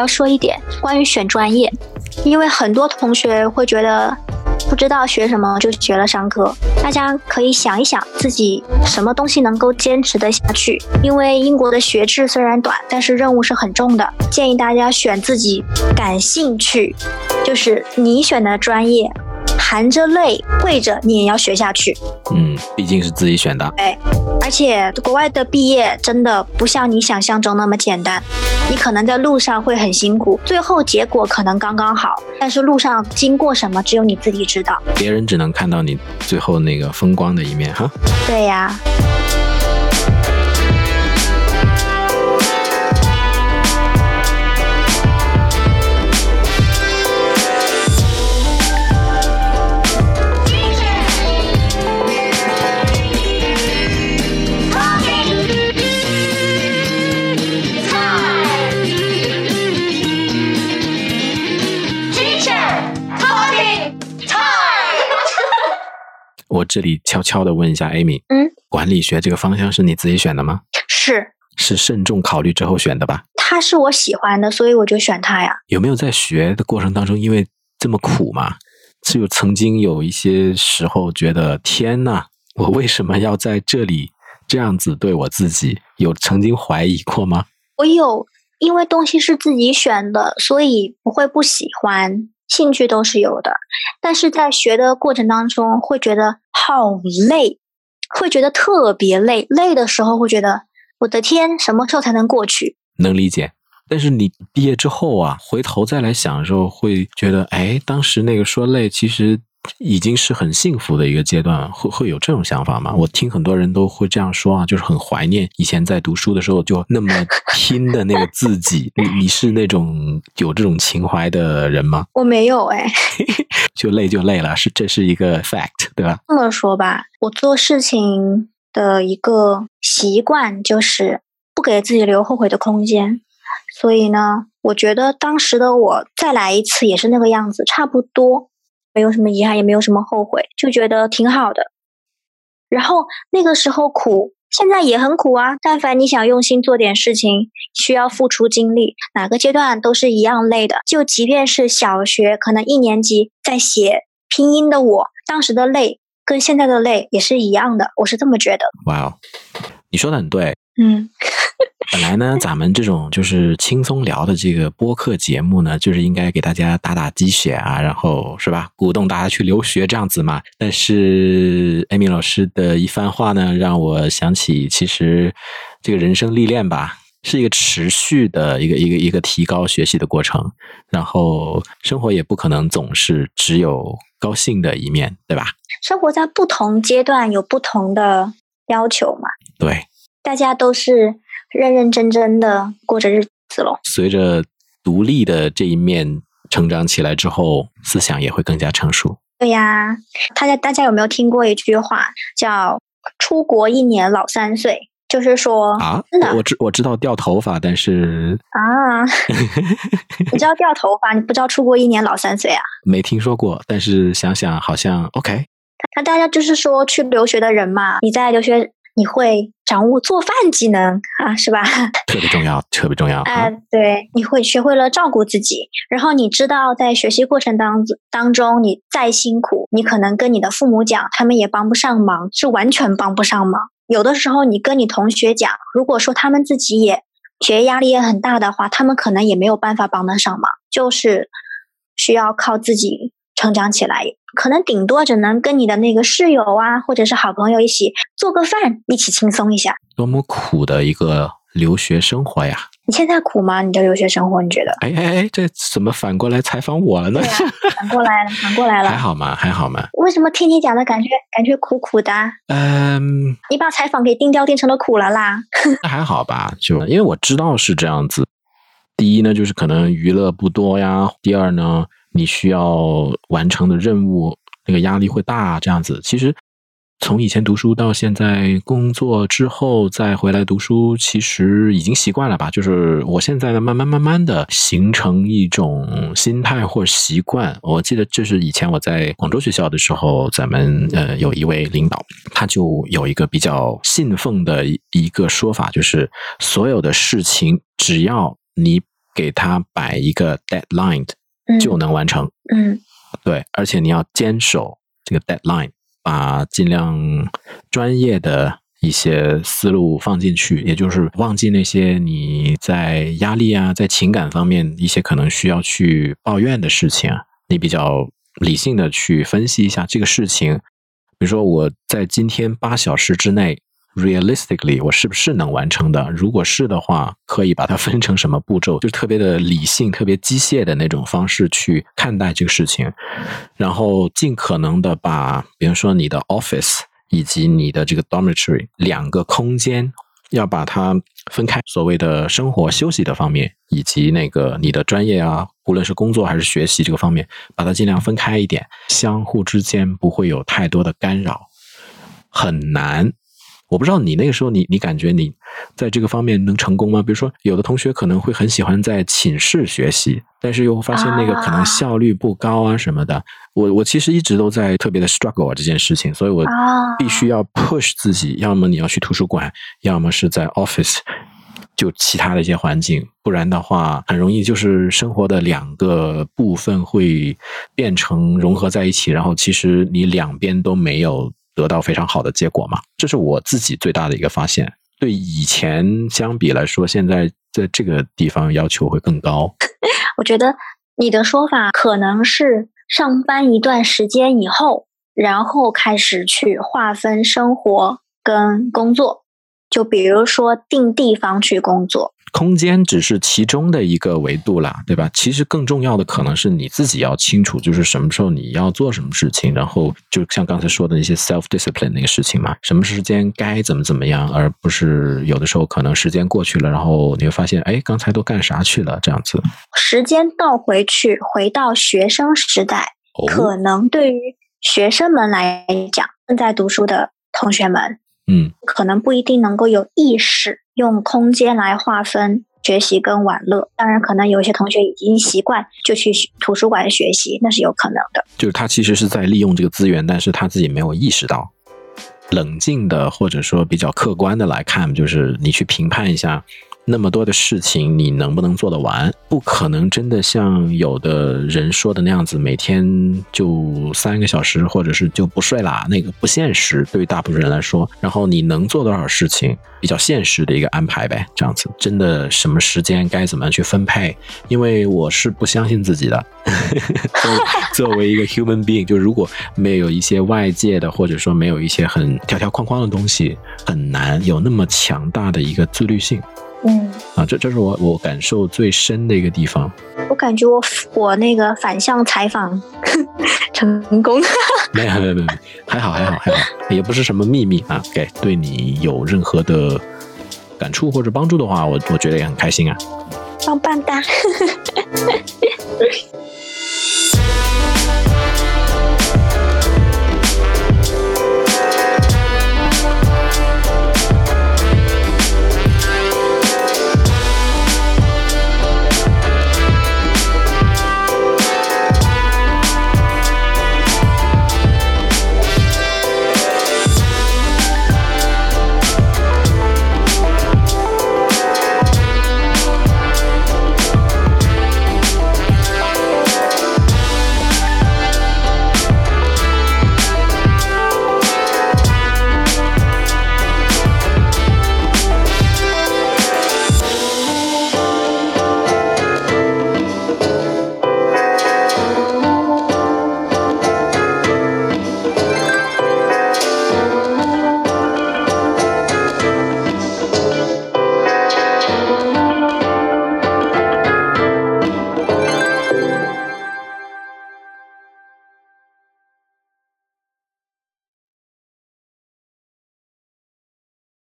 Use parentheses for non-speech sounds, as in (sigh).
要说一点关于选专业，因为很多同学会觉得不知道学什么就学了商科，大家可以想一想自己什么东西能够坚持得下去。因为英国的学制虽然短，但是任务是很重的，建议大家选自己感兴趣，就是你选的专业。含着泪，跪着，你也要学下去。嗯，毕竟是自己选的。哎，而且国外的毕业真的不像你想象中那么简单，你可能在路上会很辛苦，最后结果可能刚刚好，但是路上经过什么，只有你自己知道。别人只能看到你最后那个风光的一面，哈。对呀。我这里悄悄的问一下，Amy，嗯，管理学这个方向是你自己选的吗？是，是慎重考虑之后选的吧？它是我喜欢的，所以我就选它呀。有没有在学的过程当中，因为这么苦嘛，是有曾经有一些时候觉得天呐，我为什么要在这里这样子对我自己？有曾经怀疑过吗？我有，因为东西是自己选的，所以不会不喜欢。兴趣都是有的，但是在学的过程当中会觉得好累，会觉得特别累。累的时候会觉得，我的天，什么时候才能过去？能理解。但是你毕业之后啊，回头再来想的时候，会觉得，哎，当时那个说累，其实。已经是很幸福的一个阶段，会会有这种想法吗？我听很多人都会这样说啊，就是很怀念以前在读书的时候就那么拼的那个自己。(laughs) 你你是那种有这种情怀的人吗？(laughs) 我没有哎，(laughs) 就累就累了，是这是一个 fact，对吧？这么说吧，我做事情的一个习惯就是不给自己留后悔的空间，所以呢，我觉得当时的我再来一次也是那个样子，差不多。没有什么遗憾，也没有什么后悔，就觉得挺好的。然后那个时候苦，现在也很苦啊。但凡你想用心做点事情，需要付出精力，哪个阶段都是一样累的。就即便是小学可能一年级在写拼音的我，当时的累跟现在的累也是一样的，我是这么觉得。哇哦，你说的很对。嗯。本来呢，(laughs) 咱们这种就是轻松聊的这个播客节目呢，就是应该给大家打打鸡血啊，然后是吧，鼓动大家去留学这样子嘛。但是艾米老师的一番话呢，让我想起，其实这个人生历练吧，是一个持续的一个一个一个提高学习的过程。然后生活也不可能总是只有高兴的一面，对吧？生活在不同阶段有不同的要求嘛。对，大家都是。认认真真的过着日子喽。随着独立的这一面成长起来之后，思想也会更加成熟。对呀，大家大家有没有听过一句话叫“出国一年老三岁”？就是说啊，真的，我知我知道掉头发，但是啊，你知道掉头发，你不知道出国一年老三岁啊？没听说过，但是想想好像 OK。那大家就是说去留学的人嘛，你在留学。你会掌握做饭技能啊，是吧？(laughs) 特别重要，特别重要啊！对，你会学会了照顾自己，然后你知道在学习过程当当中，你再辛苦，你可能跟你的父母讲，他们也帮不上忙，是完全帮不上忙。有的时候你跟你同学讲，如果说他们自己也学业压力也很大的话，他们可能也没有办法帮得上忙，就是需要靠自己。成长起来，可能顶多只能跟你的那个室友啊，或者是好朋友一起做个饭，一起轻松一下。多么苦的一个留学生活呀！你现在苦吗？你的留学生活，你觉得？哎哎哎，这怎么反过来采访我了呢？反过来了，反过来了。还好吗？还好吗？为什么听你讲的感觉感觉苦苦的？嗯，你把采访给定调定成了苦了啦？那 (laughs) 还好吧，就因为我知道是这样子。第一呢，就是可能娱乐不多呀；第二呢。你需要完成的任务，那个压力会大，这样子。其实从以前读书到现在工作之后再回来读书，其实已经习惯了吧？就是我现在呢，慢慢慢慢的形成一种心态或习惯。我记得就是以前我在广州学校的时候，咱们呃有一位领导，他就有一个比较信奉的一个说法，就是所有的事情只要你给他摆一个 deadline 就能完成。嗯，对，而且你要坚守这个 deadline，把尽量专业的一些思路放进去，也就是忘记那些你在压力啊，在情感方面一些可能需要去抱怨的事情，你比较理性的去分析一下这个事情。比如说我在今天八小时之内。Realistically，我是不是能完成的？如果是的话，可以把它分成什么步骤？(laughs) 就特别的理性、特别机械的那种方式去看待这个事情，然后尽可能的把，比如说你的 office 以及你的这个 dormitory 两个空间，要把它分开。所谓的生活休息的方面，以及那个你的专业啊，无论是工作还是学习这个方面，把它尽量分开一点，相互之间不会有太多的干扰，很难。我不知道你那个时候，你你感觉你在这个方面能成功吗？比如说，有的同学可能会很喜欢在寝室学习，但是又发现那个可能效率不高啊什么的。我我其实一直都在特别的 struggle 这件事情，所以我必须要 push 自己，要么你要去图书馆，要么是在 office，就其他的一些环境，不然的话很容易就是生活的两个部分会变成融合在一起，然后其实你两边都没有。得到非常好的结果嘛？这是我自己最大的一个发现。对以前相比来说，现在在这个地方要求会更高。(laughs) 我觉得你的说法可能是上班一段时间以后，然后开始去划分生活跟工作。就比如说定地方去工作。空间只是其中的一个维度啦，对吧？其实更重要的可能是你自己要清楚，就是什么时候你要做什么事情，然后就像刚才说的那些 self discipline 那个事情嘛，什么时间该怎么怎么样，而不是有的时候可能时间过去了，然后你会发现，哎，刚才都干啥去了？这样子，时间倒回去，回到学生时代，可能对于学生们来讲，正在读书的同学们。嗯，可能不一定能够有意识用空间来划分学习跟玩乐。当然，可能有些同学已经习惯就去图书馆学习，那是有可能的。就是他其实是在利用这个资源，但是他自己没有意识到。冷静的或者说比较客观的来看，就是你去评判一下。那么多的事情，你能不能做得完？不可能真的像有的人说的那样子，每天就三个小时，或者是就不睡啦，那个不现实，对于大部分人来说。然后你能做多少事情，比较现实的一个安排呗，这样子。真的什么时间该怎么样去分配？因为我是不相信自己的。(laughs) 作为一个 human being，就如果没有一些外界的，或者说没有一些很条条框框的东西，很难有那么强大的一个自律性。嗯啊，这这是我我感受最深的一个地方。我感觉我我那个反向采访成功。没有没有没有，还好还好还好，也不是什么秘密啊。给对你有任何的感触或者帮助的话，我我觉得也很开心啊。棒棒哒。(laughs)